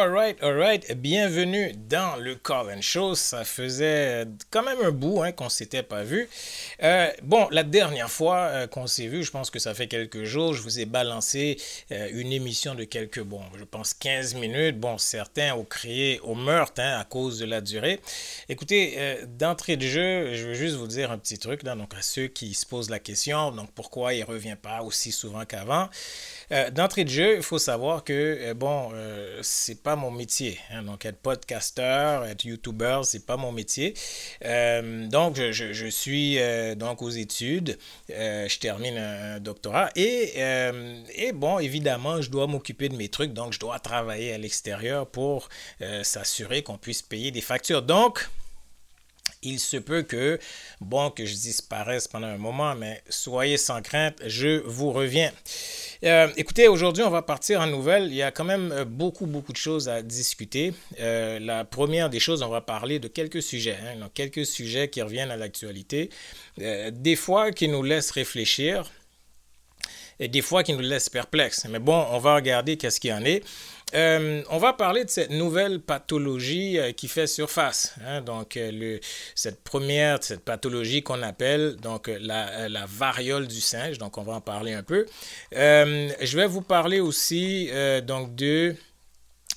Alright, alright. Bienvenue dans le Call Show. Ça faisait quand même un bout hein, qu'on s'était pas vu. Euh, bon, la dernière fois euh, qu'on s'est vu, je pense que ça fait quelques jours, je vous ai balancé euh, une émission de quelques, bon, je pense 15 minutes. Bon, certains ont crié au meurtre hein, à cause de la durée. Écoutez, d'entrée de jeu, je veux juste vous dire un petit truc donc à ceux qui se posent la question, donc pourquoi il revient pas aussi souvent qu'avant? D'entrée de jeu, il faut savoir que bon, c'est pas mon métier. Hein. Donc, être podcasteur, être YouTuber, c'est pas mon métier. Euh, donc, je, suis euh, donc aux études. Euh, je termine un doctorat. Et, et bon, évidemment, je dois m'occuper de mes trucs. Donc, je dois travailler à l'extérieur pour s'assurer qu'on puisse payer des factures. Donc, il se peut que, bon, que je disparaisse pendant un moment, mais soyez sans crainte, je vous reviens. Euh, écoutez, aujourd'hui, on va partir en nouvelle. Il y a quand même euh, beaucoup, beaucoup de choses à discuter. Euh, la première des choses, on va parler de quelques sujets, hein, quelques sujets qui reviennent à l'actualité, des fois qui nous laissent réfléchir et des fois qui nous laissent perplexes. Mais bon, on va regarder qu'est-ce qu'il y en est. Euh, on va parler de cette nouvelle pathologie euh, qui fait surface. Hein. donc, euh, cette première, cette pathologie qu'on appelle donc la, la, variole du singe. Donc, on va en parler un peu. je vais vous parler aussi donc de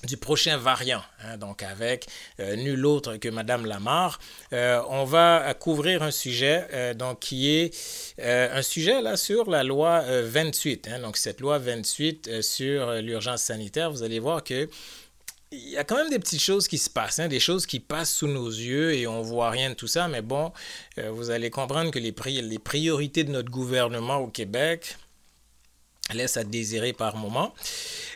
du prochain variant, hein, donc avec euh, nul autre que Madame Lamar. Euh, on va couvrir un sujet euh, donc qui est un sujet là sur la loi 28. Hein, donc cette loi 28 sur l'urgence sanitaire, vous allez voir que il y a quand même des petites choses qui se passent, hein, des choses qui passent sous nos yeux et on voit rien de tout ça. Mais bon, vous allez comprendre que les priorités de notre gouvernement au Québec laisse à désirer par moment.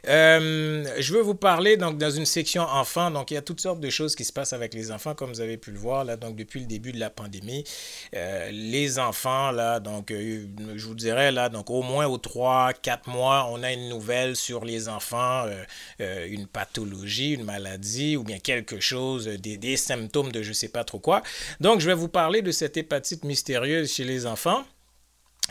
Euh, je veux vous parler donc dans une section enfants. Donc il y a toutes sortes de choses qui se passent avec les enfants, comme vous avez pu le voir là. Donc depuis le début de la pandémie, euh, les enfants là, donc euh, je vous dirais là, donc au moins aux 3-4 mois, on a une nouvelle sur les enfants, une pathologie, une maladie ou bien quelque chose, des, des symptômes de je sais pas trop quoi. Donc je vais vous parler de cette hépatite mystérieuse chez les enfants.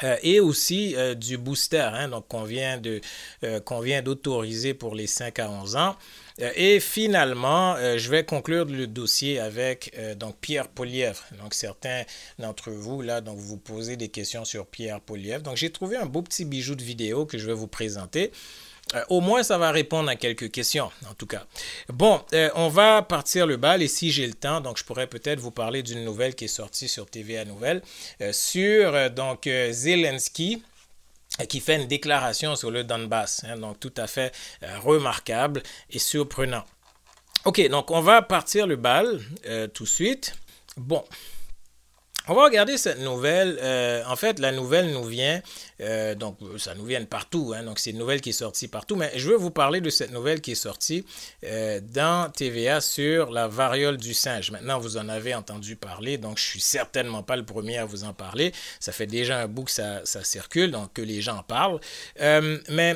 Euh, et aussi euh, du booster, hein, donc qu'on vient de euh, vient d'autoriser pour les 5 à 11 ans. et finalement, je vais conclure le dossier avec donc Pierre Polièvre. Donc certains d'entre vous là, donc vous posez des questions sur Pierre Polièvre. Donc j'ai trouvé un beau petit bijou de vidéo que je vais vous présenter. Euh, au moins, ça va répondre à quelques questions, en tout cas. Bon, euh, on va partir le bal et si j'ai le temps, donc je pourrais peut-être vous parler d'une nouvelle qui est sortie sur TVA Nouvelle euh, sur donc Zelensky qui fait une déclaration sur le Donbass, hein, donc tout à fait remarquable et surprenant. Ok, donc on va partir le bal tout de suite. Bon, on va regarder cette nouvelle. Euh, en fait, la nouvelle nous vient, euh, donc ça nous vient de partout, hein, donc c'est une nouvelle qui est sortie partout, mais je veux vous parler de cette nouvelle qui est sortie euh, dans TVA sur la variole du singe. Maintenant, vous en avez entendu parler, donc je suis certainement pas le premier à vous en parler. Ça fait déjà un bout que ça, ça circule, donc que les gens parlent. mais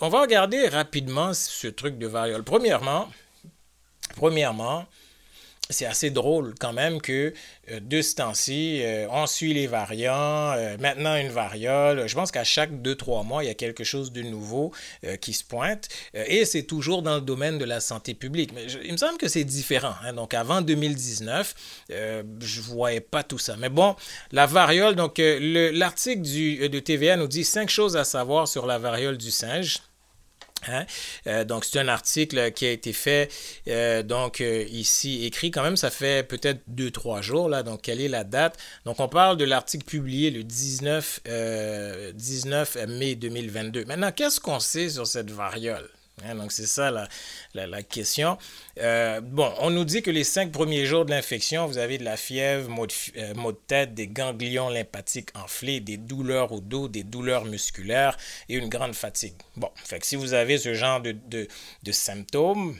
on va regarder rapidement ce truc de variole. Premièrement, premièrement, c'est assez drôle quand même que euh, de ce temps-ci, euh, on suit les variants, euh, maintenant une variole. Je pense qu'à chaque 2-3 mois, il y a quelque chose de nouveau qui se pointe et c'est toujours dans le domaine de la santé publique. Mais il me semble que c'est différent. Hein. Donc avant 2019, je voyais pas tout ça. Mais bon, la variole, donc l'article de TVA nous dit cinq choses à savoir sur la variole du singe. Hein? Euh, donc, c'est un article qui a été fait, euh, donc euh, ici écrit quand même, ça fait peut-être deux, trois jours, là. Donc, quelle est la date? Donc, on parle de l'article publié le 19, 19 mai 2022. Maintenant, qu'est-ce qu'on sait sur cette variole? Hein, donc, c'est ça la, question. Euh, bon, on nous dit que les cinq premiers jours de l'infection, vous avez de la fièvre, maux de, euh, tête, des ganglions lymphatiques enflés, des douleurs au dos, des douleurs musculaires et une grande fatigue. Bon, fait que si vous avez ce genre de, de symptômes,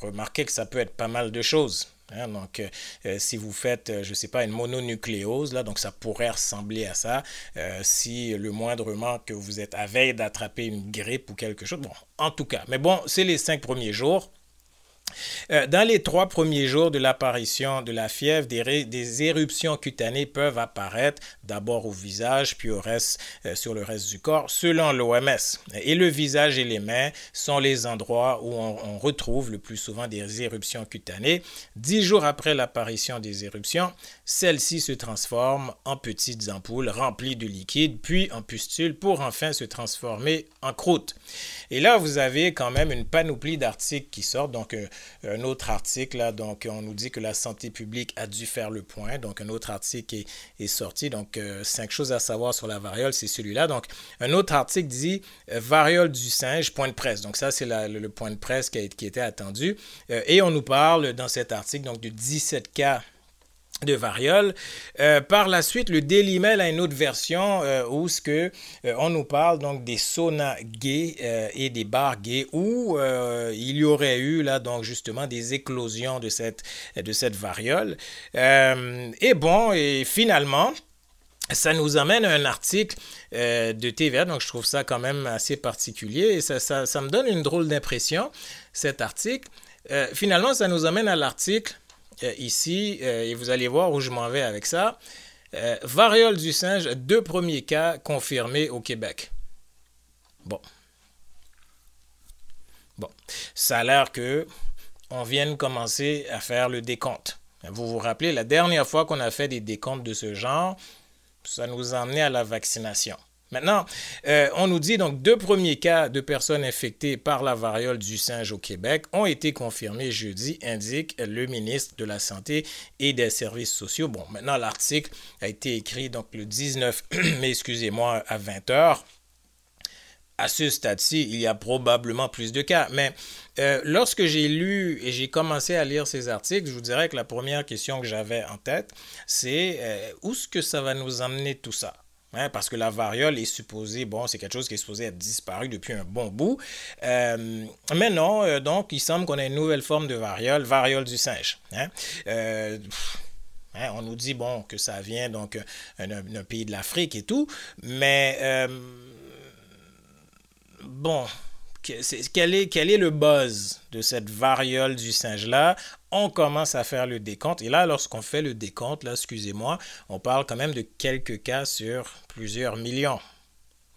remarquez que ça peut être pas mal de choses. Hein, donc, euh, euh, si vous faites, euh, je ne sais pas, une mononucléose, là, donc ça pourrait ressembler à ça. si le moindrement que vous êtes à veille d'attraper une grippe ou quelque chose, bon, en tout cas. Mais bon, c'est les cinq premiers jours. Euh, dans les trois premiers jours de l'apparition de la fièvre, des, éruptions cutanées peuvent apparaître d'abord au visage, puis euh, sur le reste du corps, selon l'OMS. Et le visage et les mains sont les endroits où on, retrouve le plus souvent des éruptions cutanées. Dix jours après l'apparition des éruptions, celles-ci se transforment en petites ampoules remplies de liquide, puis en pustules pour enfin se transformer en croûte. Et là, vous avez quand même une panoplie d'articles qui sortent. Donc, euh, un autre article, là, donc on nous dit que la santé publique a dû faire le point. Donc, un autre article est, sorti. Donc, euh, cinq choses à savoir sur la variole, c'est celui-là. Donc, un autre article dit euh, variole du singe, point de presse. Donc, ça, c'est le, point de presse qui était attendu. et on nous parle dans cet article donc de 17 cas de variole. Euh, par la suite, le Daily Mail a une autre version euh, où ce que, euh, on nous parle donc des saunas gays et des bars gays où il y aurait eu là donc justement des éclosions de cette, de cette variole. et bon, et finalement, ça nous amène à un article de TVA, donc je trouve ça quand même assez particulier et ça, ça, me donne une drôle d'impression, cet article. finalement, ça nous amène à l'article ici, euh, et vous allez voir où je m'en vais avec ça. Euh, variole du singe, deux premiers cas confirmés au Québec. Bon. Bon. Ça a l'air que on vient de commencer à faire le décompte. Vous vous rappelez, la dernière fois qu'on a fait des décomptes de ce genre, ça nous a amené à la vaccination. Maintenant, euh, on nous dit donc deux premiers cas de personnes infectées par la variole du singe au Québec ont été confirmés jeudi, indique le ministre de la Santé et des Services sociaux. Bon, maintenant l'article a été écrit donc le 19 mai, excusez-moi, à 20 heures à ce stade-ci, il y a probablement plus de cas. Mais euh, lorsque j'ai lu et j'ai commencé à lire ces articles, je vous dirais que la première question que j'avais en tête, c'est euh, où est-ce que ça va nous amener tout ça? Hein, parce que la variole est supposée, bon, c'est quelque chose qui est supposé être disparu depuis un bon bout. Euh, mais non, euh, donc il semble qu'on a une nouvelle forme de variole, variole du singe. Hein. Euh, hein, on nous dit, bon, que ça vient donc d'un pays de l'Afrique et tout, mais bon, quel est le buzz de cette variole du singe-là On commence à faire le décompte. Et là, lorsqu'on fait le décompte, là, excusez-moi, on parle quand même de quelques cas sur plusieurs millions.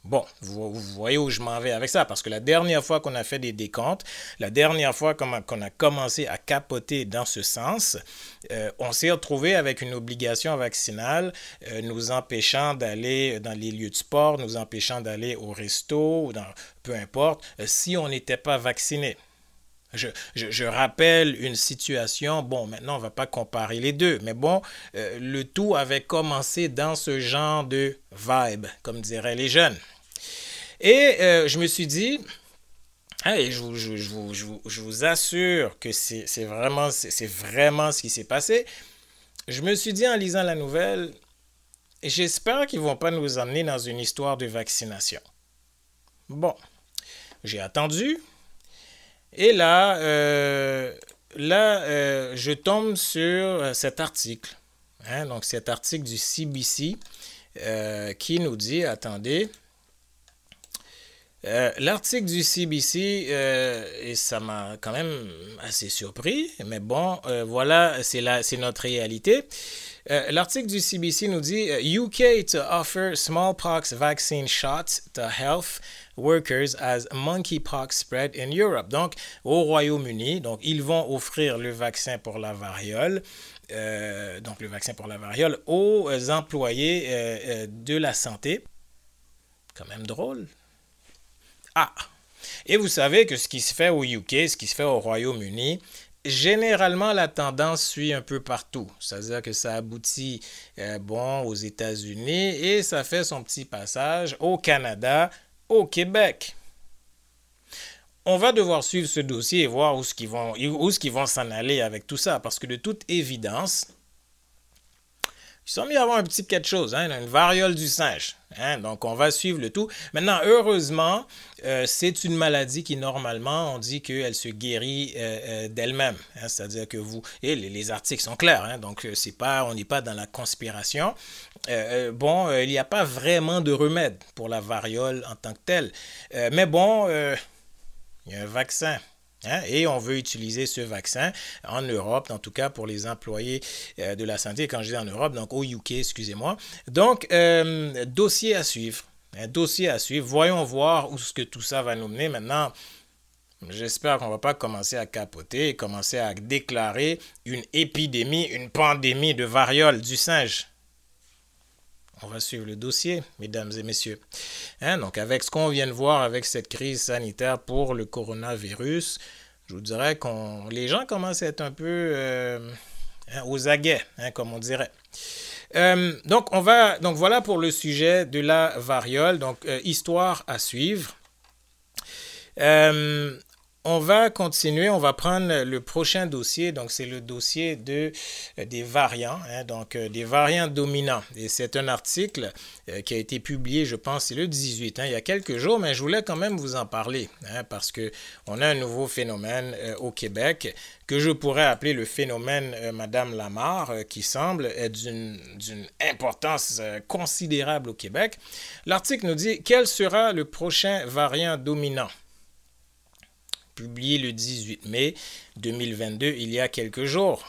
Bon, vous, voyez où je m'en vais avec ça, parce que la dernière fois qu'on a fait des décomptes, la dernière fois qu'on a, commencé à capoter dans ce sens, euh, on s'est retrouvé avec une obligation vaccinale euh, nous empêchant d'aller dans les lieux de sport, nous empêchant d'aller au resto, peu importe, euh, si on n'était pas vacciné. Je, rappelle une situation, bon, maintenant on ne va pas comparer les deux, mais bon, le tout avait commencé dans ce genre de vibe, comme diraient les jeunes. Et euh, je me suis dit, je, vous, assure que c'est vraiment, vraiment ce qui s'est passé. Je me suis dit en lisant la nouvelle, j'espère qu'ils ne vont pas nous emmener dans une histoire de vaccination. Bon, j'ai attendu. Et là, euh, là euh, je tombe sur cet article. Hein, donc cet article du CBC qui nous dit, attendez, euh, l'article du CBC, euh, et ça m'a quand même assez surpris, mais bon, euh, voilà, c'est notre réalité. L'article du CBC nous dit UK to offer smallpox vaccine shots to health workers as monkeypox spread in Europe. Donc, au Royaume-Uni, donc ils vont offrir le vaccin pour la variole. donc le vaccin pour la variole aux employés de la santé. Quand même drôle. Ah Et vous savez que ce qui se fait au UK, ce qui se fait au Royaume-Uni, généralement la tendance suit un peu partout. C'est-à-dire que ça aboutit euh, bon aux États-Unis et ça fait son petit passage au Canada, au Québec. On va devoir suivre ce dossier et voir où ce qu'ils vont, où ce vont s'en aller avec tout ça, parce que de toute évidence, ils sont mis à avoir un petit quelque chose, hein, une variole du singe. Hein, donc, on va suivre le tout. Maintenant, heureusement, euh, c'est une maladie qui, normalement, on dit qu'elle se guérit euh, euh, d'elle-même. Hein, c'est-à-dire que vous... Et les, articles sont clairs, hein, donc c'est pas, on n'est pas dans la conspiration. bon, il n'y a pas vraiment de remède pour la variole en tant que telle. mais bon, il y a un vaccin. Hein, et on veut utiliser ce vaccin en Europe, en tout cas pour les employés euh, de la santé, quand je dis en Europe, donc au UK, excusez-moi. Donc, euh, dossier à suivre. Un dossier à suivre. Voyons voir où ce que tout ça va nous mener. Maintenant, j'espère qu'on ne va pas commencer à capoter et commencer à déclarer une épidémie, une pandémie de variole du singe. On va suivre le dossier, mesdames et messieurs. Hein, donc, avec ce qu'on vient de voir avec cette crise sanitaire pour le coronavirus, je vous dirais que les gens commencent à être un peu euh, hein, aux aguets, hein, comme on dirait. Euh, donc, on va, donc, voilà pour le sujet de la variole. Donc, euh, histoire à suivre. On va continuer, on va prendre le prochain dossier, donc c'est le dossier euh, des variants, hein, donc euh, des variants dominants. Et c'est un article euh, qui a été publié, je pense, le 18, hein, il y a quelques jours, mais je voulais quand même vous en parler, hein, parce qu'on a un nouveau phénomène au Québec que je pourrais appeler le phénomène Madame Lamar, qui semble être d'une importance considérable au Québec. L'article nous dit quel sera le prochain variant dominant? Publié le 18 mai 2022, il y a quelques jours.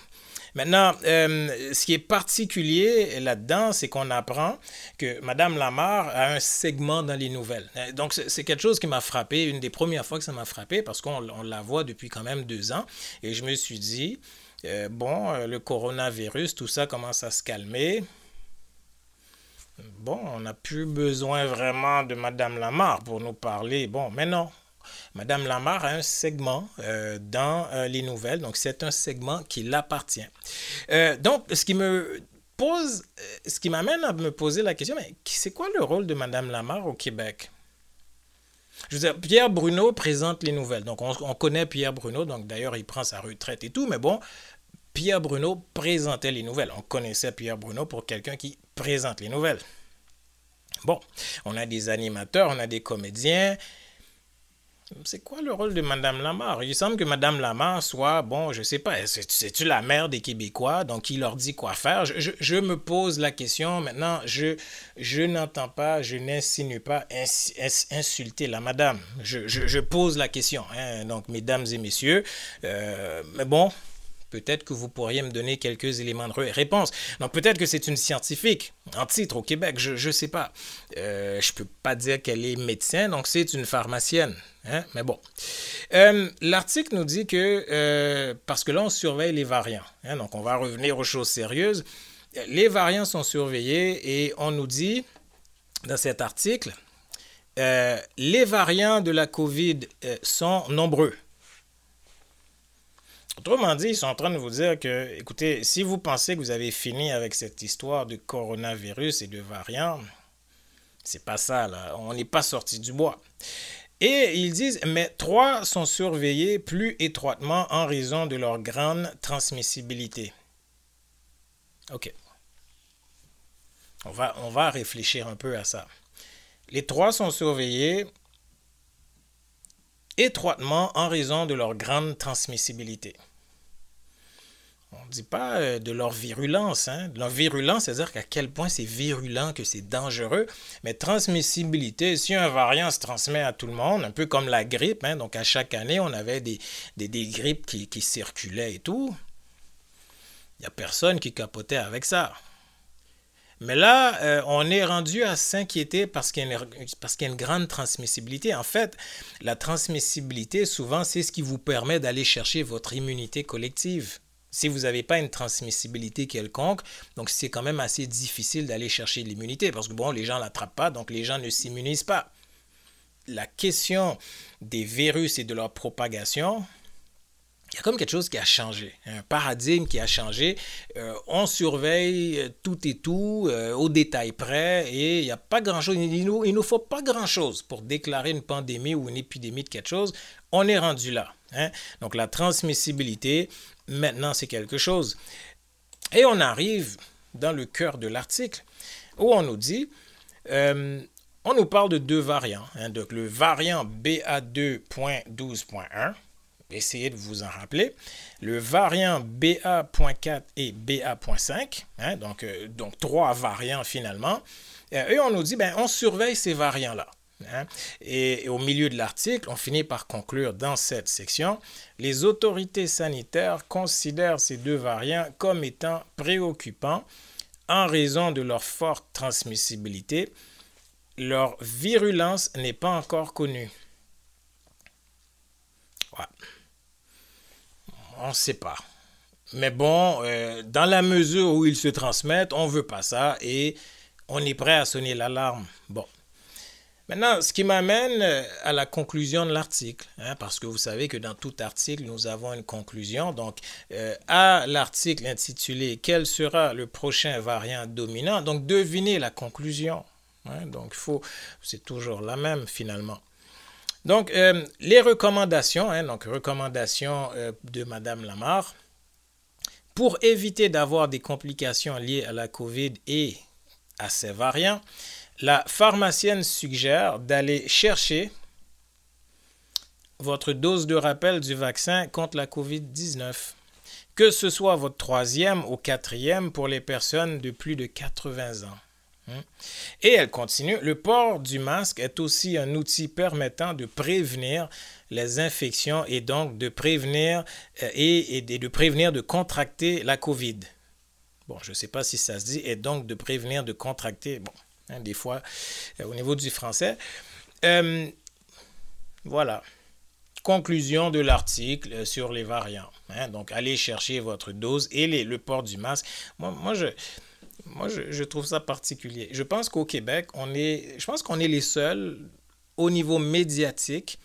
Maintenant, euh, ce qui est particulier là-dedans, c'est qu'on apprend que Madame Lamar a un segment dans les nouvelles. Euh, donc, c'est quelque chose qui m'a frappé, une des premières fois que ça m'a frappé, parce qu'on la voit depuis quand même deux ans. Et je me suis dit, euh, bon, le coronavirus, tout ça commence à se calmer. Bon, on n'a plus besoin vraiment de Madame Lamar pour nous parler. Bon, mais non, Madame Lamar a un segment euh, dans euh, les nouvelles, donc c'est un segment qui l'appartient. Euh, donc, ce qui me pose, ce qui m'amène à me poser la question, mais c'est quoi le rôle de Madame Lamar au Québec? Je veux dire, Pierre Bruno présente les nouvelles. Donc, on, on connaît Pierre Bruno, donc d'ailleurs, il prend sa retraite et tout, mais bon, Pierre Bruno présentait les nouvelles. On connaissait Pierre Bruno pour quelqu'un qui présente les nouvelles. Bon, on a des animateurs, on a des comédiens, c'est quoi le rôle de Madame Lamar? Il semble que Madame Lamar soit, bon, je sais pas, c'est-tu la mère des Québécois, donc il leur dit quoi faire? Je, me pose la question. Maintenant, je, je n'entends pas, je n'insinue pas insulter la Madame. Je, pose la question. Hein. Donc, mesdames et messieurs, euh, mais bon, Peut-être que vous pourriez me donner quelques éléments de réponse. Donc peut-être que c'est une scientifique en titre au Québec, je ne sais pas. Euh, je ne peux pas dire qu'elle est médecin, donc c'est une pharmacienne. Hein? Mais bon. Euh, l'article nous dit que, euh, parce que là on surveille les variants, hein, donc on va revenir aux choses sérieuses. Les variants sont surveillés et on nous dit dans cet article, les variants de la COVID sont nombreux. Autrement dit, ils sont en train de vous dire que, écoutez, si vous pensez que vous avez fini avec cette histoire de coronavirus et de variants, c'est pas ça, là. On n'est pas sorti du bois. Et ils disent, mais trois sont surveillés plus étroitement en raison de leur grande transmissibilité. OK. On va, on va réfléchir un peu à ça. Les trois sont surveillés étroitement en raison de leur grande transmissibilité. On ne dit pas euh, de leur virulence. Hein? De leur virulence, c'est-à-dire qu'à quel point c'est virulent, que c'est dangereux. Mais transmissibilité, si un variant se transmet à tout le monde, un peu comme la grippe, hein? donc à chaque année, on avait des, des, grippes qui, circulaient et tout. Il n'y a personne qui capotait avec ça. Mais là, euh, on est rendu à s'inquiéter parce qu'il y, y, a une grande transmissibilité. En fait, la transmissibilité, souvent, c'est ce qui vous permet d'aller chercher votre immunité collective. Si vous n'avez pas une transmissibilité quelconque, donc c'est quand même assez difficile d'aller chercher l'immunité parce que bon, les gens ne l'attrapent pas, donc les gens ne s'immunisent pas. La question des virus et de leur propagation, il y a comme quelque chose qui a changé, un paradigme qui a changé. Euh, on surveille euh, tout et tout euh, au détail près et il n'y a pas grand-chose. Il ne nous, faut pas grand-chose pour déclarer une pandémie ou une épidémie de quelque chose. On est rendu là. Hein. Donc la transmissibilité, maintenant c'est quelque chose. Et on arrive dans le cœur de l'article où on nous dit, on nous parle de deux variants. Hein. donc le variant BA2.12.1 essayez de vous en rappeler. Le variant BA.4 et BA.5, hein, donc, euh, donc trois variants finalement. Euh, et on nous dit, ben, on surveille ces variants-là. Hein. Et, au milieu de l'article, on finit par conclure dans cette section, les autorités sanitaires considèrent ces deux variants comme étant préoccupants en raison de leur forte transmissibilité. Leur virulence n'est pas encore connue. On ne sait pas. Mais bon, euh, dans la mesure où ils se transmettent, on ne veut pas ça et on est prêt à sonner l'alarme. Bon. Maintenant, ce qui m'amène euh, à la conclusion de l'article, hein, parce que vous savez que dans tout article, nous avons une conclusion. Donc, euh, à l'article intitulé Quel sera le prochain variant dominant? Donc, devinez la conclusion. Hein. donc, faut, c'est toujours la même finalement. Donc, euh, les recommandations, hein, donc recommandations de Madame Lamar, pour éviter d'avoir des complications liées à la COVID et à ces variants, la pharmacienne suggère d'aller chercher votre dose de rappel du vaccin contre la COVID-19, que ce soit votre troisième ou quatrième pour les personnes de plus de 80 ans. Hein. Et elle continue, le port du masque est aussi un outil permettant de prévenir les infections et donc de prévenir euh, et, de prévenir de contracter la COVID. Bon, je ne sais pas si ça se dit, et donc de prévenir de contracter. Hein, des fois, euh, au niveau du français. Euh, voilà. Conclusion de l'article euh, sur les variants. Hein. donc, allez chercher votre dose et le port du masque. Moi, moi je, moi je, trouve ça particulier. Je pense qu'au Québec, on est, je pense qu'on est les seuls au niveau médiatique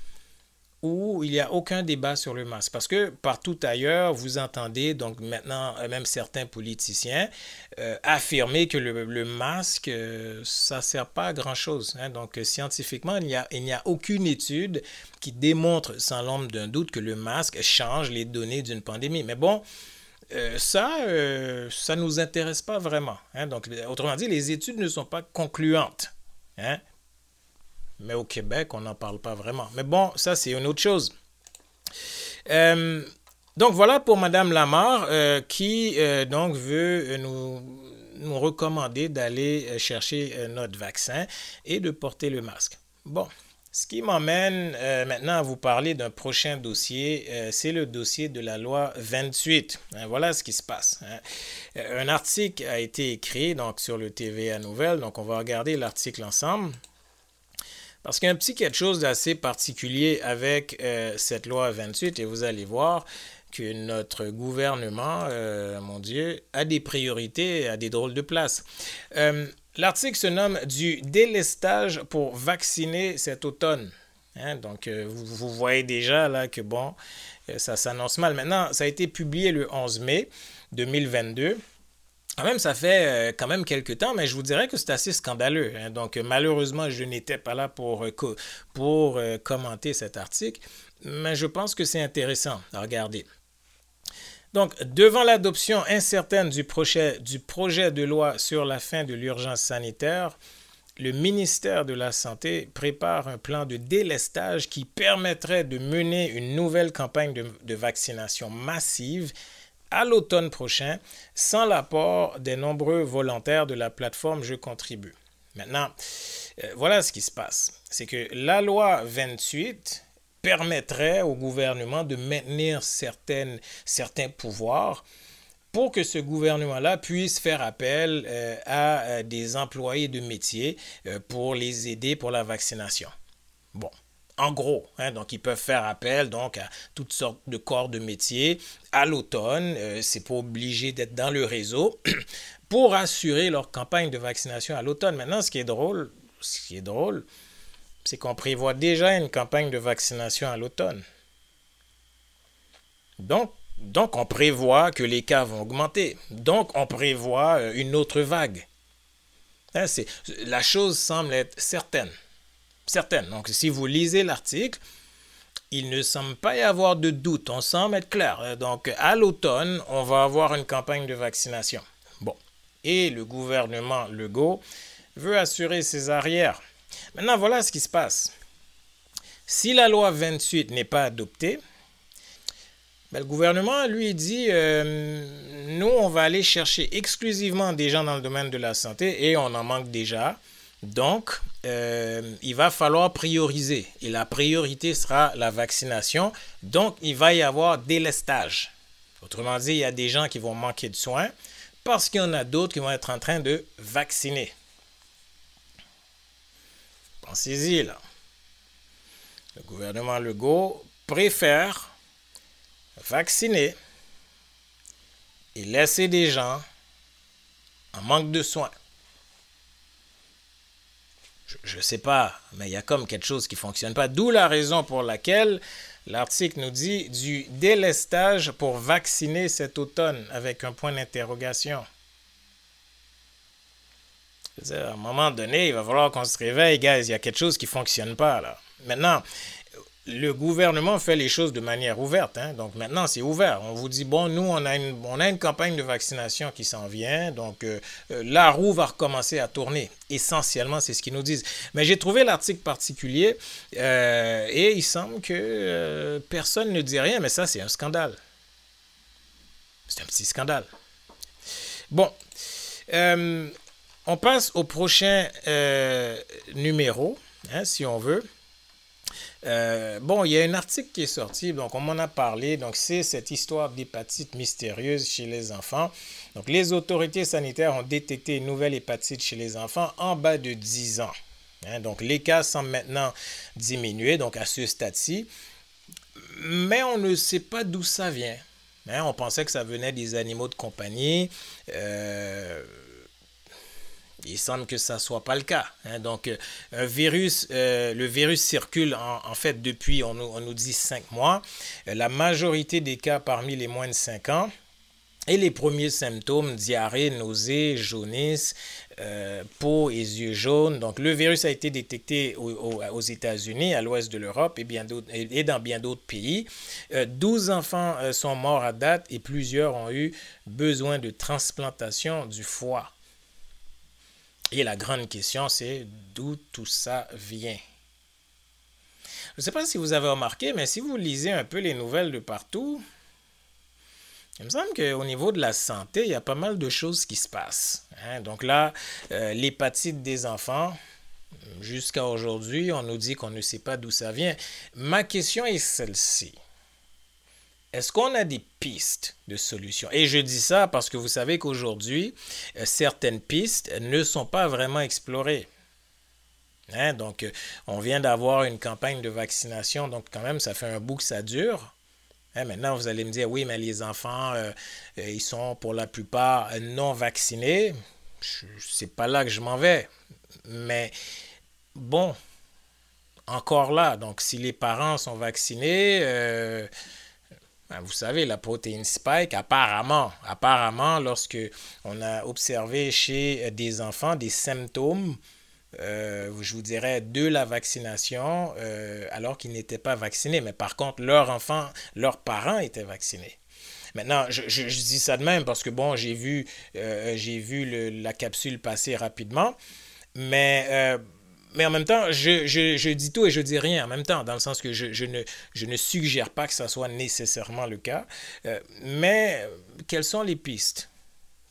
où il n'y a aucun débat sur le masque. Parce que partout ailleurs, vous entendez, donc maintenant, euh, même certains politiciens euh, affirmer que le, masque, euh, ça ne sert pas à grand-chose. Hein. Donc, scientifiquement, il n'y a, a aucune étude qui démontre sans l'ombre d'un doute que le masque change les données d'une pandémie. Mais bon, ça, ça ne nous intéresse pas vraiment. Hein. Donc, autrement dit, les études ne sont pas concluantes. Hein. Mais au Québec, on n'en parle pas vraiment. Mais bon, ça, c'est une autre chose. Euh, donc voilà pour Madame Lamar euh, qui euh, donc veut nous, nous recommander d'aller chercher notre vaccin et de porter le masque. Bon, ce qui m'emmène maintenant à vous parler d'un prochain dossier, c'est le dossier de la loi 28. Hein, voilà ce qui se passe. Hein. Un article a été écrit donc sur le TVA Nouvelle, donc on va regarder l'article ensemble. Parce qu'il y a un petit quelque chose d'assez particulier avec euh, cette loi 28 et vous allez voir que notre gouvernement, euh, mon Dieu, a des priorités à des drôles de places. Euh, l'article se nomme du délestage pour vacciner cet automne. Hein, donc, vous, vous, voyez déjà là que bon, ça s'annonce mal. Maintenant, ça a été publié le 11 mai 2022. Quand même, ça fait euh, quand même quelques temps, mais je vous dirais que c'est assez scandaleux. Hein. Donc, malheureusement, je n'étais pas là pour, euh, pour euh, commenter cet article, mais je pense que c'est intéressant à regarder. Donc, devant l'adoption incertaine du projet, du projet de loi sur la fin de l'urgence sanitaire, le ministère de la Santé prépare un plan de délestage qui permettrait de mener une nouvelle campagne de vaccination massive à l'automne prochain sans l'apport des nombreux volontaires de la plateforme Je contribue. Maintenant, euh, voilà ce qui se passe. C'est que la loi 28 permettrait au gouvernement de maintenir certains pouvoirs pour que ce gouvernement-là puisse faire appel euh, à euh, des employés de métier pour les aider pour la vaccination. Bon, en gros. Hein, donc, ils peuvent faire appel donc, à toutes sortes de corps de métier à l'automne. Euh, c'est pas obligé d'être dans le réseau pour assurer leur campagne de vaccination à l'automne. Maintenant, ce qui est drôle, ce qui est drôle, c'est qu'on prévoit déjà une campagne de vaccination à l'automne. Donc, donc, on prévoit que les cas vont augmenter. Donc, on prévoit euh, une autre vague. Hein, la chose semble être certaine certaines. Donc, si vous lisez l'article, il ne semble pas y avoir de doute. On semble être clair. Donc, à l'automne, on va avoir une campagne de vaccination. Bon. Et le gouvernement Legault veut assurer ses arrières. Maintenant, voilà ce qui se passe. Si la loi 28 n'est pas adoptée, ben, le gouvernement, lui, dit, euh, nous, on va aller chercher exclusivement des gens dans le domaine de la santé et on en manque déjà. Donc, euh, il va falloir prioriser. Et la priorité sera la vaccination. Donc, il va y avoir délestage. Autrement dit, il y a des gens qui vont manquer de soins parce qu'il y en a d'autres qui vont être en train de vacciner. Pensez-y là. Le gouvernement Legault préfère vacciner et laisser des gens en manque de soins. Je ne sais pas, mais il y a comme quelque chose qui ne fonctionne pas. D'où la raison pour laquelle l'article nous dit du délestage pour vacciner cet automne avec un point d'interrogation. À un moment donné, il va falloir qu'on se réveille, guys. Il y a quelque chose qui ne fonctionne pas là. Maintenant, le gouvernement fait les choses de manière ouverte. Hein. Donc maintenant, c'est ouvert. On vous dit, bon, nous, on a une, on a une campagne de vaccination qui s'en vient. Donc euh, euh, la roue va recommencer à tourner. Essentiellement, c'est ce qu'ils nous disent. Mais j'ai trouvé l'article particulier euh, et il semble que personne ne dit rien. Mais ça, c'est un scandale. C'est un petit scandale. Bon. on passe au prochain numéro, hein, si on veut. Euh, bon, il y a un article qui est sorti, donc on m'en a parlé. Donc, c'est cette histoire d'hépatite mystérieuse chez les enfants. Donc, les autorités sanitaires ont détecté une nouvelle hépatite chez les enfants en bas de 10 ans. Hein, donc, les cas semblent maintenant diminuer, donc à ce stade-ci. Mais on ne sait pas d'où ça vient. Hein, on pensait que ça venait des animaux de compagnie. Euh, il semble que ça ne soit pas le cas. Hein. Donc, euh, euh, le virus circule en, fait depuis, on, nous dit, 5 mois. Euh, la majorité des cas parmi les moins de 5 ans. Et les premiers symptômes, diarrhée, nausée, jaunisse, peau et yeux jaunes. Donc, le virus a été détecté aux États-Unis, à l'ouest de l'Europe et, et, dans bien d'autres pays. 12 enfants sont morts à date et plusieurs ont eu besoin de transplantation du foie. La grande question, c'est d'où tout ça vient. Je ne sais pas si vous avez remarqué, mais si vous lisez un peu les nouvelles de partout, il me semble qu'au niveau de la santé, il y a pas mal de choses qui se passent. Hein. Donc là, euh, l'hépatite des enfants, jusqu'à aujourd'hui, on nous dit qu'on ne sait pas d'où ça vient. Ma question est celle-ci. Est-ce qu'on a des pistes de solutions? Et je dis ça parce que vous savez qu'aujourd'hui, euh, certaines pistes ne sont pas vraiment explorées. Hein? Donc, euh, on vient d'avoir une campagne de vaccination, donc quand même, ça fait un bout que ça dure. Hein, maintenant, vous allez me dire, oui, mais les enfants, euh, ils sont pour la plupart non vaccinés. C'est pas là que je m'en vais. Mais bon, encore là, donc si les parents sont vaccinés, vous savez, la protéine spike, apparemment, apparemment, lorsque on a observé chez des enfants des symptômes, euh, je vous dirais, de la vaccination, euh, alors qu'ils n'étaient pas vaccinés. Mais par contre, leurs enfants, leurs parents étaient vaccinés. Maintenant, je, dis ça de même parce que, bon, j'ai vu, euh, j'ai vu la capsule passer rapidement. Mais mais en même temps, je, dis tout et je dis rien en même temps, dans le sens que je, ne, je ne suggère pas que ça soit nécessairement le cas. Euh, mais quelles sont les pistes?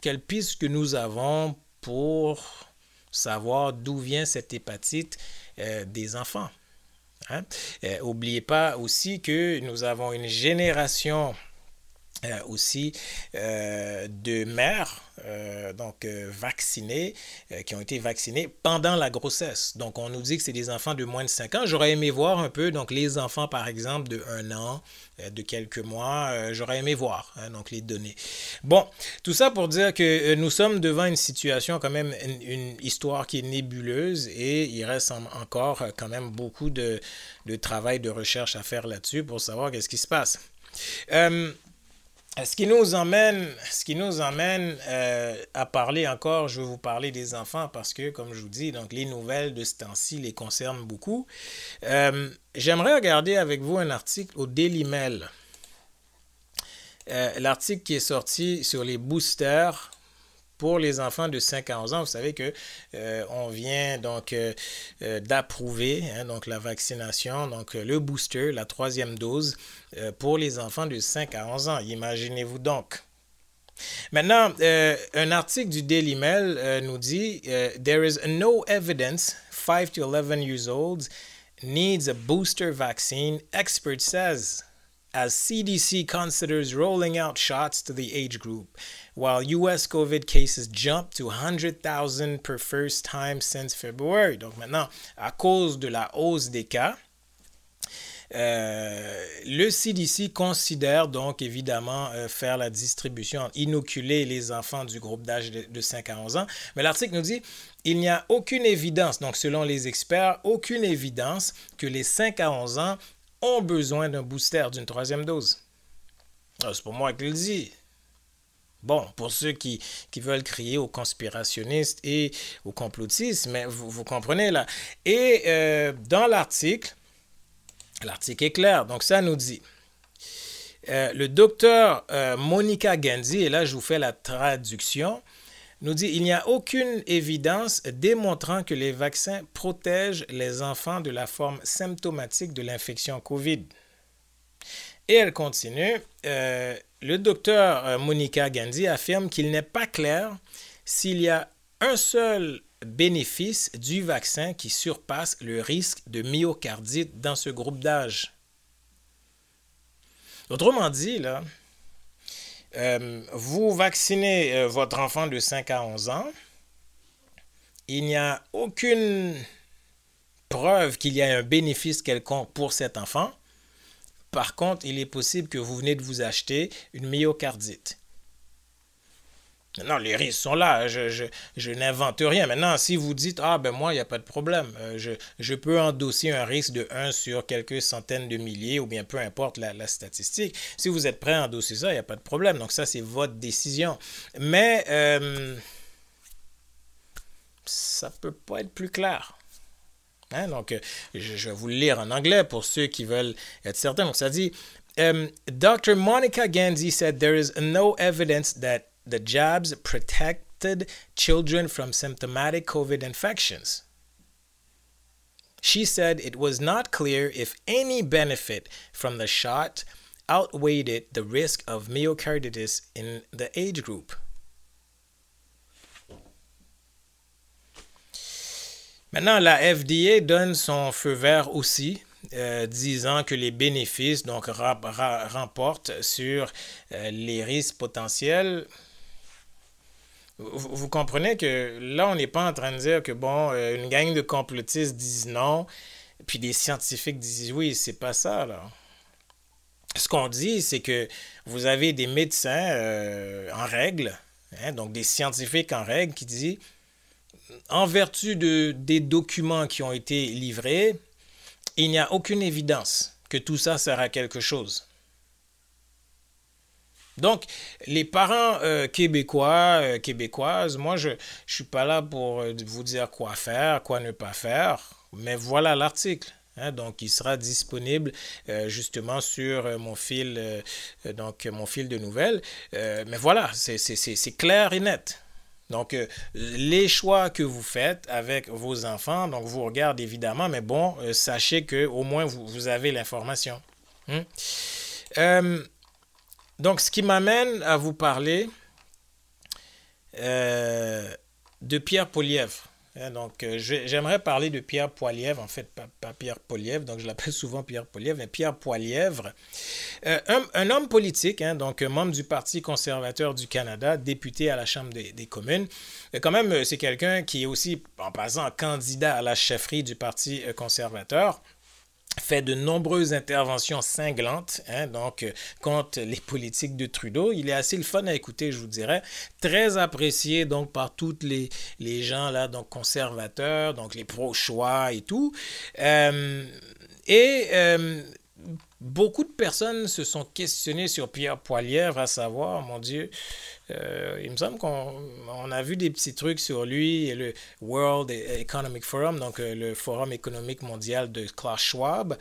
Quelles pistes que nous avons pour savoir d'où vient cette hépatite euh, des enfants N'oubliez hein? euh, pas aussi que nous avons une génération euh, aussi euh, de mères euh, donc vaccinées qui ont été vaccinées pendant la grossesse. Donc on nous dit que c'est des enfants de moins de 5 ans. J'aurais aimé voir un peu donc les enfants par exemple de 1 an, de quelques mois, j'aurais aimé voir hein, donc les données. Bon, tout ça pour dire que nous sommes devant une situation quand même une, histoire qui est nébuleuse et il reste encore quand même beaucoup de, de, travail de recherche à faire là-dessus pour savoir qu'est-ce qui se passe. Ce qui nous emmène, ce qui nous euh, à parler encore, je vais vous parler des enfants parce que, comme je vous dis, donc les nouvelles de ce temps-ci les concernent beaucoup. Euh, j'aimerais regarder avec vous un article au Daily Mail. Euh, l'article qui est sorti sur les boosters pour les enfants de 5 à 11 ans, vous savez que euh, on vient donc euh, euh, d'approuver hein, donc la vaccination, donc le booster, la troisième dose pour les enfants de 5 à 11 ans. Imaginez-vous donc. Maintenant, un article du Daily Mail nous dit There is no evidence 5 to 11 years old needs a booster vaccine, expert says, as CDC considers rolling out shots to the age group, while US COVID cases jump to 100,000 per first time since February. Donc maintenant, à cause de la hausse des cas, euh, le CDC considère donc évidemment euh, faire la distribution, inoculer les enfants du groupe d'âge de, de, 5 à 11 ans. Mais l'article nous dit il n'y a aucune évidence, donc selon les experts, aucune évidence que les 5 à 11 ans ont besoin d'un booster, d'une troisième dose. C'est pour moi qui le dis. Bon, pour ceux qui, qui, veulent crier aux conspirationnistes et aux complotistes, mais vous, comprenez là. Et euh, dans l'article, l'article est clair, donc ça nous dit. Euh, le docteur euh, Monica Genzi, et là je vous fais la traduction, nous dit il n'y a aucune évidence démontrant que les vaccins protègent les enfants de la forme symptomatique de l'infection COVID. Et elle continue, euh, le docteur euh, Monica Gandhi affirme qu'il n'est pas clair s'il y a un seul bénéfice du vaccin qui surpasse le risque de myocardite dans ce groupe d'âge. Autrement dit, là, euh, vous vaccinez euh, votre enfant de 5 à 11 ans, il n'y a aucune preuve qu'il y ait un bénéfice quelconque pour cet enfant. Par contre, il est possible que vous venez de vous acheter une myocardite. Non, les risques sont là. Je, je, je n'invente rien. Maintenant, si vous dites, ah ben moi, il n'y a pas de problème, euh, je, je, peux endosser un risque de 1 sur quelques centaines de milliers, ou bien peu importe la, la statistique. Si vous êtes prêt à endosser ça, il n'y a pas de problème. Donc ça, c'est votre décision. Mais euh, ça ne peut pas être plus clair. Hein? Donc, je, je, vais vous le lire en anglais pour ceux qui veulent être certains. Donc, ça dit, Dr. Monica Ganzi said there is no evidence that the jabs protected children from symptomatic COVID infections. She said it was not clear if any benefit from the shot outweighed the risk of myocarditis in the age group. Maintenant, la FDA donne son feu vert aussi, euh, disant que les bénéfices donc remportent sur euh, les risques potentiels. Vous, comprenez que là, on n'est pas en train de dire que, bon, euh, une gang de complotistes disent non, puis des scientifiques disent oui, c'est pas ça, là. Ce qu'on dit, c'est que vous avez des médecins euh, en règle, hein, donc des scientifiques en règle, qui disent, en vertu de, des documents qui ont été livrés, il n'y a aucune évidence que tout ça sert à quelque chose. Donc, les parents euh, québécois, euh, québécoises, moi, je ne suis pas là pour euh, vous dire quoi faire, quoi ne pas faire, mais voilà l'article. Hein, donc, il sera disponible justement sur mon fil, donc mon fil de nouvelles. mais voilà, c'est clair et net. Donc, les choix que vous faites avec vos enfants, donc vous regardez évidemment, mais bon, sachez que au moins vous, vous avez l'information. Hum? Donc, ce qui m'amène à vous parler euh, de Pierre Polièvre. Hein, donc, euh, j'aimerais parler de Pierre Poilièvre, en fait, pas, Pierre Polièvre, donc je l'appelle souvent Pierre Polièvre, mais Pierre Poilièvre, euh, un, homme politique, hein, donc membre du Parti conservateur du Canada, député à la Chambre des, des communes. Mais quand même, c'est quelqu'un qui est aussi, en passant, candidat à la chefferie du Parti conservateur fait de nombreuses interventions cinglantes hein, donc euh, contre les politiques de Trudeau. Il est assez le fun à écouter, je vous dirais. Très apprécié donc par toutes les, gens là donc conservateurs, donc les pro-choix et tout. Euh, et euh, beaucoup de personnes se sont questionnées sur Pierre Poilièvre, à savoir, mon Dieu, euh, il me semble qu'on a vu des petits trucs sur lui et le World Economic Forum, donc euh, le Forum économique mondial de Klaus Schwab.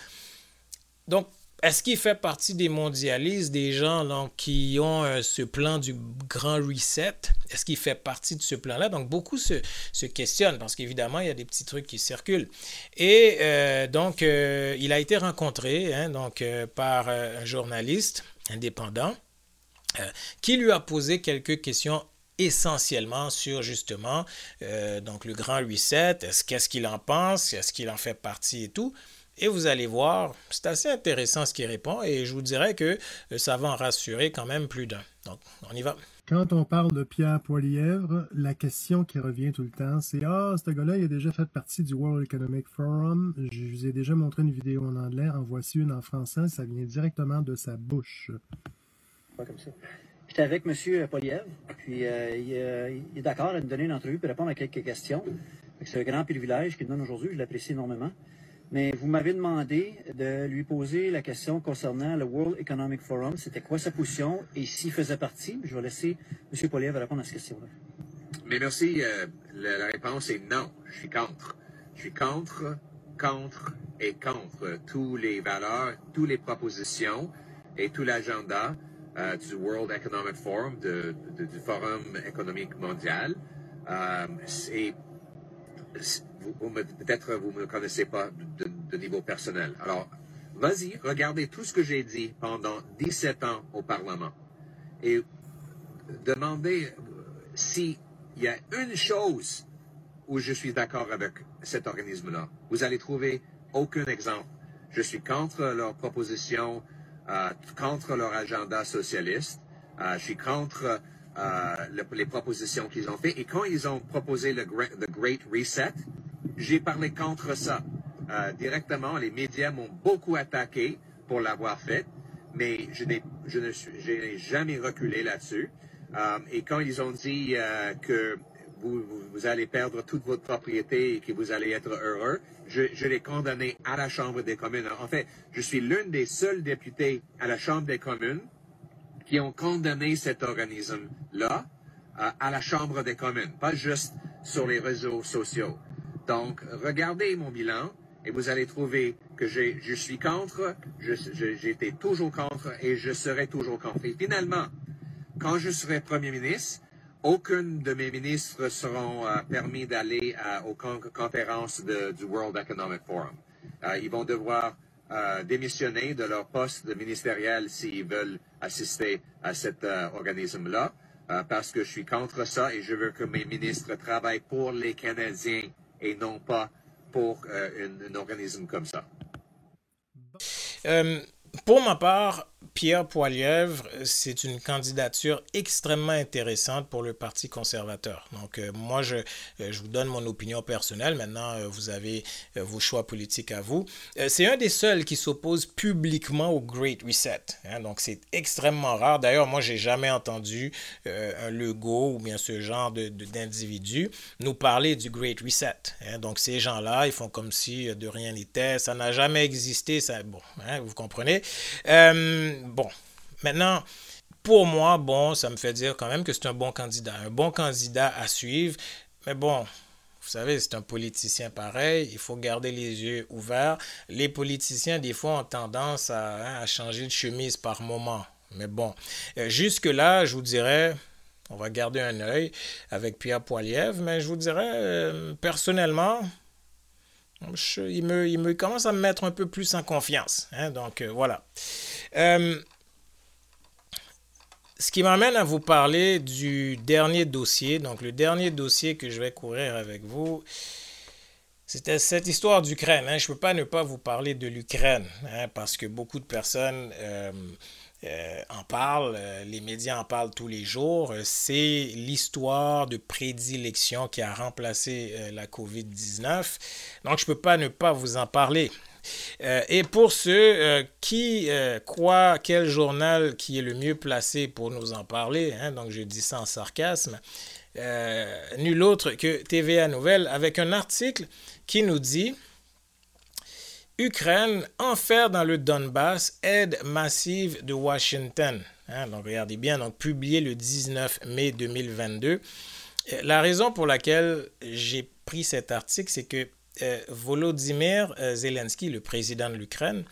Donc, est-ce qu'il fait partie des mondialistes, des gens donc, qui ont euh, ce plan du grand reset? Est-ce qu'il fait partie de ce plan-là? Donc, beaucoup se, questionnent parce qu'évidemment, il y a des petits trucs qui circulent. Et euh, donc, euh, il a été rencontré hein, donc, par un journaliste indépendant qui lui a posé quelques questions essentiellement sur justement donc le grand reset, qu'est-ce qu'il en pense, est-ce qu'il en fait partie et tout? Et vous allez voir, c'est assez intéressant ce qu'il répond et je vous dirais que ça va en rassurer quand même plus d'un. Donc, on y va. Quand on parle de Pierre Poilièvre, la question qui revient tout le temps, c'est Ah, ce gars-là, il a déjà fait partie du World Economic Forum. Je vous ai déjà montré une vidéo en anglais, en voici une en français. Ça vient directement de sa bouche. Pas comme ça. J'étais avec M. Poilièvre, puis euh, il, est d'accord à nous donner une entrevue pour répondre à quelques questions. C'est un grand privilège qu'il donne aujourd'hui, je l'apprécie énormément. Mais vous m'avez demandé de lui poser la question concernant le World Economic Forum. C'était quoi sa position et s'il faisait partie? Je vais laisser M. Poliev répondre à cette question-là. Mais merci. Euh, la, réponse est non. Je suis contre. Je suis contre, contre et contre tous les valeurs, toutes les propositions et tout l'agenda euh, du World Economic Forum, du Forum économique mondial. Euh, peut-être vous me connaissez pas de, niveau personnel. Alors, vas-y, regardez tout ce que j'ai dit pendant 17 ans au Parlement et demandez s'il y a une chose où je suis d'accord avec cet organisme-là. Vous allez trouver aucun exemple. Je suis contre leur proposition, euh, contre leur agenda socialiste. Euh, je suis contre euh, les propositions qu'ils ont fait. Et quand ils ont proposé le, Great Reset, j'ai parlé contre ça. Euh, directement, les médias m'ont beaucoup attaqué pour l'avoir fait, mais je n'ai ne suis, jamais reculé là-dessus. Euh, et quand ils ont dit que vous, allez perdre toute votre propriété et que vous allez être heureux, je, l'ai condamné à la Chambre des communes. En fait, je suis l'un des seuls députés à la Chambre des communes qui ont condamné cet organisme-là euh, à la Chambre des communes, pas juste sur les réseaux sociaux. Donc, regardez mon bilan et vous allez trouver que je suis contre, j'étais toujours contre et je serai toujours contre. Et finalement, quand je serai Premier ministre, aucun de mes ministres seront euh, permis d'aller euh, aux conférences du World Economic Forum. ils vont devoir euh, démissionner de leur poste ministériel s'ils veulent assister à cet euh, organisme-là, euh, parce que je suis contre ça et je veux que mes ministres travaillent pour les Canadiens et non pas pour un, organisme comme ça. pour ma part, Pierre Poilièvre, c'est une candidature extrêmement intéressante pour le Parti conservateur. Donc, euh, moi, je, euh, je, vous donne mon opinion personnelle. Maintenant, euh, vous avez vos choix politiques à vous. c'est un des seuls qui s'oppose publiquement au Great Reset. Hein. donc, c'est extrêmement rare. D'ailleurs, moi, j'ai jamais entendu un Legault ou bien ce genre d'individu de, nous parler du Great Reset. Hein. donc, ces gens-là, ils font comme si de rien n'était. Ça n'a jamais existé. Ça, bon, hein, vous comprenez bon, maintenant, pour moi, bon, ça me fait dire quand même que c'est un bon candidat, un bon candidat à suivre. Mais bon, vous savez, c'est un politicien pareil, il faut garder les yeux ouverts. Les politiciens, des fois, ont tendance à, hein, changer de chemise par moment. Mais bon, euh, jusque-là, je vous dirais, on va garder un œil avec Pierre Poilievre, mais je vous dirais, euh, personnellement, il, me, commence à me mettre un peu plus en confiance. Hein, donc, euh, voilà. Euh, ce qui m'amène à vous parler du dernier dossier. Donc, le dernier dossier que je vais courir avec vous, c'était cette histoire d'Ukraine. Hein. Je ne peux pas ne pas vous parler de l'Ukraine, hein, parce que beaucoup de personnes euh, euh, en parlent, les médias en parlent tous les jours. C'est l'histoire de prédilection qui a remplacé la COVID-19. Donc, je ne peux pas ne pas vous en parler. Euh, et pour ceux euh, qui euh, croient quel journal qui est le mieux placé pour nous en parler, hein, donc je dis ça en sarcasme, nul autre que TVA Nouvelle avec un article qui nous dit Ukraine, enfer dans le Donbass, aide massive de Washington. Hein, donc regardez bien, donc publié le 19 mai 2022. La raison pour laquelle j'ai pris cet article, c'est que Volodymyr euh, Zelensky, le président de l'Ukraine,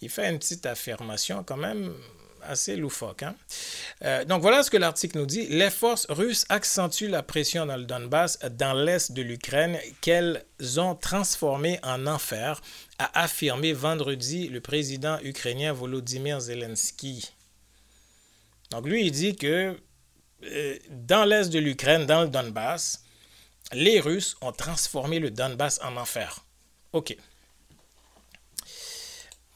il fait une petite affirmation quand même assez loufoque. Hein. Euh, donc voilà ce que l'article nous dit. Les forces russes accentuent la pression dans le Donbass, dans l'est de l'Ukraine, qu'elles ont transformé en enfer, a affirmé vendredi le président ukrainien Volodymyr Zelensky. Donc lui, il dit que euh, dans l'est de l'Ukraine, dans le Donbass, les Russes ont transformé le Donbass en enfer. OK.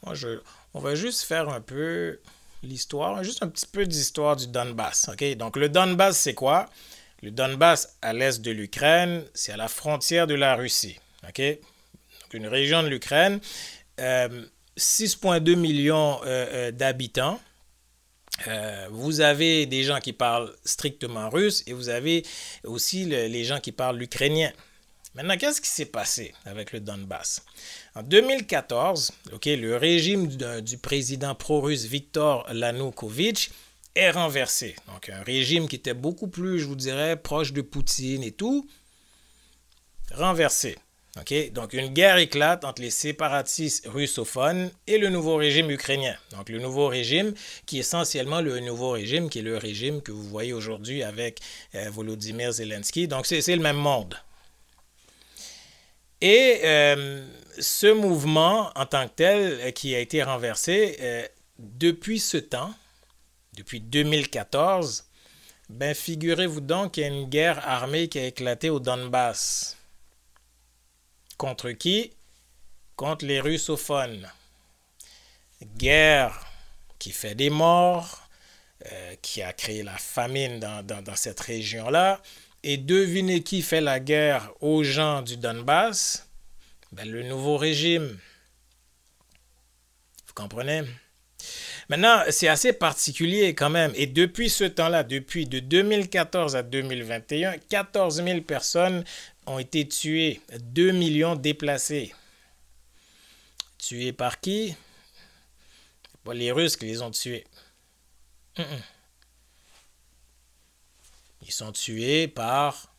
Moi, je, on va juste faire un peu l'histoire, juste un petit peu d'histoire du Donbass. OK? Donc, le Donbass, c'est quoi? Le Donbass, à l'est de l'Ukraine, c'est à la frontière de la Russie. OK? Donc, une région de l'Ukraine. 6,2 euh, millions euh, euh, d'habitants. Vous avez des gens qui parlent strictement russe et vous avez aussi les gens qui parlent l'ukrainien. Maintenant, qu'est-ce qui s'est passé avec le Donbass? En 2014, ok, le régime du, président pro-russe Viktor Yanukovych est renversé. Donc, un régime qui était beaucoup plus, je vous dirais, proche de Poutine et tout, renversé. Donc, une guerre éclate entre les séparatistes russophones et le nouveau régime ukrainien. Donc, le nouveau régime qui est essentiellement le nouveau régime, qui est le régime que vous voyez aujourd'hui avec euh, Volodymyr Zelensky. Donc, c'est le même monde. Et euh, ce mouvement en tant que tel euh, qui a été renversé, depuis ce temps, depuis 2014, ben figurez-vous donc qu'il y a une guerre armée qui a éclaté au Donbass. Contre qui? Contre les russophones. Guerre qui fait des morts, qui a créé la famine dans cette région-là, et devinez qui fait la guerre aux gens du Donbass? Ben, Le nouveau régime. Vous comprenez? Maintenant, c'est assez particulier quand même. Et depuis ce temps-là, depuis de 2014 à 2021, 14 000 personnes ont été tuées, 2 millions déplacés. Tués par qui? Les Russes qui les ont tués. Ils sont tués par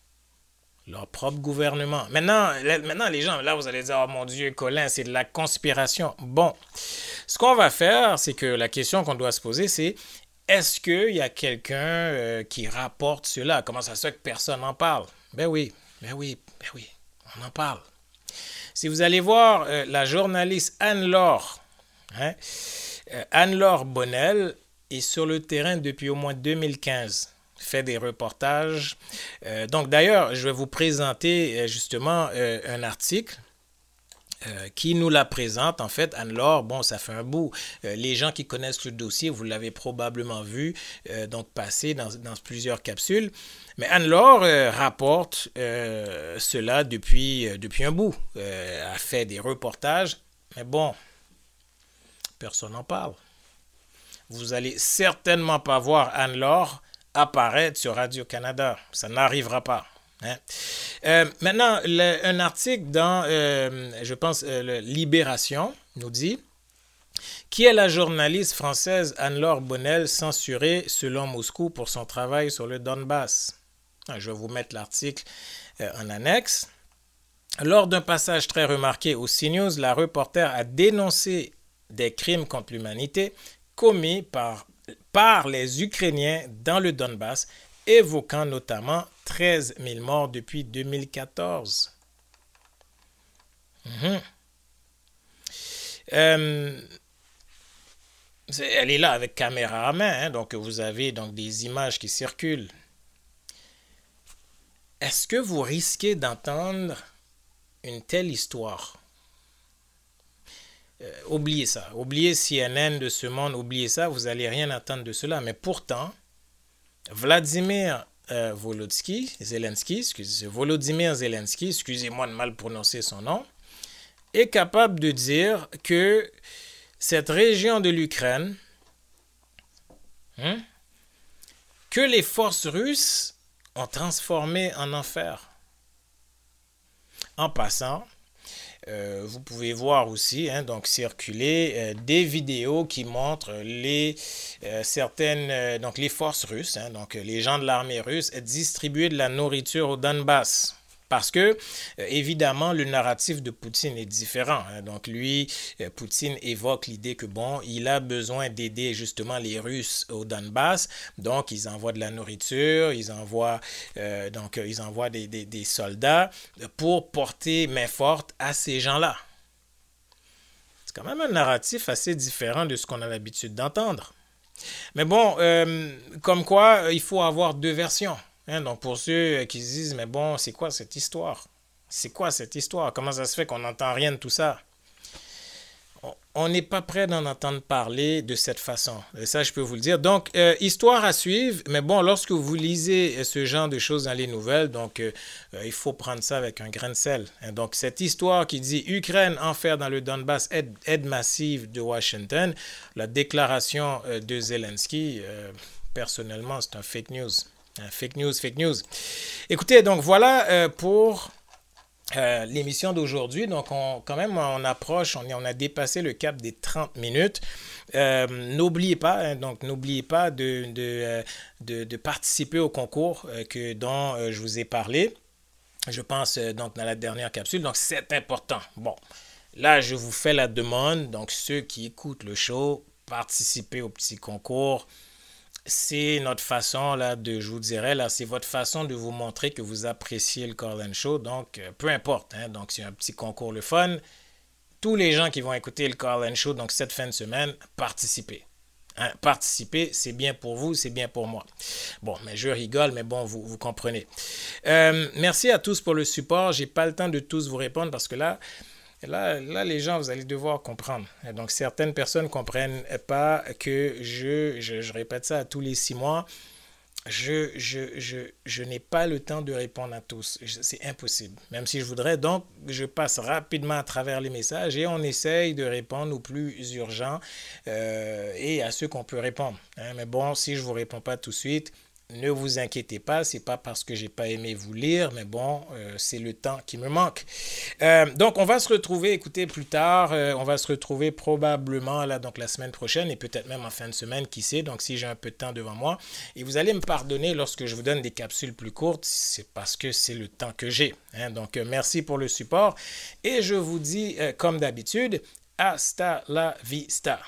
leur propre gouvernement. Maintenant, maintenant, les gens, là, vous allez dire, oh mon Dieu, Colin, c'est de la conspiration. Bon, ce qu'on va faire, c'est que la question qu'on doit se poser, c'est est-ce qu'il y a quelqu'un euh, qui rapporte cela? Comment ça se fait que personne n'en parle? Ben oui, ben oui, ben oui, on en parle. Si vous allez voir euh, la journaliste Anne-Laure, hein, euh, Anne-Laure Bonnel est sur le terrain depuis au moins 2015 fait des reportages. Euh, donc d'ailleurs, je vais vous présenter justement un article qui nous la présente. En fait, Anne-Laure, bon, ça fait un bout. les gens qui connaissent le dossier, vous l'avez probablement vu, donc passer dans, dans, plusieurs capsules. Mais Anne-Laure rapporte cela depuis, depuis un bout. a fait des reportages. Mais bon, personne n'en parle. Vous allez certainement pas voir Anne-Laure apparaître sur Radio-Canada. Ça n'arrivera pas. Hein? Euh, maintenant, un article dans, euh, je pense, euh, Libération nous dit qui est la journaliste française Anne-Laure Bonnel censurée selon Moscou pour son travail sur le Donbass? Ah, je vais vous mettre l'article en annexe. Lors d'un passage très remarqué au CNews, la reporter a dénoncé des crimes contre l'humanité commis par par les Ukrainiens dans le Donbass, évoquant notamment 13 000 morts depuis 2014. Mhm. Euh, elle est là avec caméra à main, hein, donc vous avez donc des images qui circulent. Est-ce que vous risquez d'entendre une telle histoire? Euh, oubliez ça. Oubliez CNN de ce monde, oubliez ça, vous n'allez rien attendre de cela. Mais pourtant, Vladimir euh, Zelensky, excusez-moi de mal prononcer son nom, est capable de dire que cette région de l'Ukraine, hein, que les forces russes ont transformé en enfer. En passant, euh, vous pouvez voir aussi, hein, circuler euh, des vidéos qui montrent les euh, les forces russes, hein, donc les gens de l'armée russe distribuer de la nourriture au Donbass. Parce que, euh, évidemment, le narratif de Poutine est différent. Hein. Donc, lui, euh, Poutine évoque l'idée que, bon, il a besoin d'aider justement les Russes au Donbass. Donc, ils envoient de la nourriture, ils envoient, euh, donc, ils envoient des, des soldats pour porter main forte à ces gens-là. C'est quand même un narratif assez différent de ce qu'on a l'habitude d'entendre. Mais bon, comme quoi, il faut avoir deux versions. Hein. donc pour ceux qui se disent, mais bon, c'est quoi cette histoire? C'est quoi cette histoire? Comment ça se fait qu'on n'entend rien de tout ça? On n'est pas prêt d'en entendre parler de cette façon. Et ça, je peux vous le dire. Donc, euh, histoire à suivre. Mais bon, lorsque vous lisez ce genre de choses dans les nouvelles, donc euh, euh, il faut prendre ça avec un grain de sel. Hein. donc, cette histoire qui dit Ukraine enfer dans le Donbass, aide, massive de Washington, la déclaration de Zelensky, personnellement, c'est un fake news. Un fake news, fake news. Écoutez, donc voilà pour euh, l'émission d'aujourd'hui. Donc, on, quand même, on approche, on, a dépassé le cap des 30 minutes. Euh, n'oubliez pas, hein, donc, n'oubliez pas euh, de, participer au concours que, dont je vous ai parlé. Je pense, donc, dans la dernière capsule. Donc, c'est important. Bon, là, je vous fais la demande. Donc, ceux qui écoutent le show, participez au petit concours c'est notre façon, là, de, je vous dirais, là, c'est votre façon de vous montrer que vous appréciez le Call Show. Donc, euh, peu importe. Hein, donc, c'est un petit concours le fun. Tous les gens qui vont écouter le Call Show, donc cette fin de semaine, participez. Hein, participez, c'est bien pour vous, c'est bien pour moi. Bon, mais je rigole, mais bon, vous, vous comprenez. Euh, merci à tous pour le support. J'ai pas le temps de tous vous répondre parce que là, là, là, les gens, vous allez devoir comprendre. Donc, certaines personnes ne comprennent pas que je, je, répète ça tous les six mois, je, je, je, je n'ai pas le temps de répondre à tous. C'est impossible, même si je voudrais. Donc, je passe rapidement à travers les messages et on essaye de répondre aux plus urgents euh, et à ceux qu'on peut répondre. Hein. Mais bon, si je ne vous réponds pas tout de suite, ne vous inquiétez pas, c'est pas parce que j'ai pas aimé vous lire, mais bon, euh, c'est le temps qui me manque. Euh, donc, on va se retrouver, écoutez, plus tard, euh, on va se retrouver probablement là, donc la semaine prochaine et peut-être même en fin de semaine, qui sait. Donc, si j'ai un peu de temps devant moi, et vous allez me pardonner lorsque je vous donne des capsules plus courtes, c'est parce que c'est le temps que j'ai. Hein. Donc, merci pour le support et je vous dis, comme d'habitude, hasta la vista.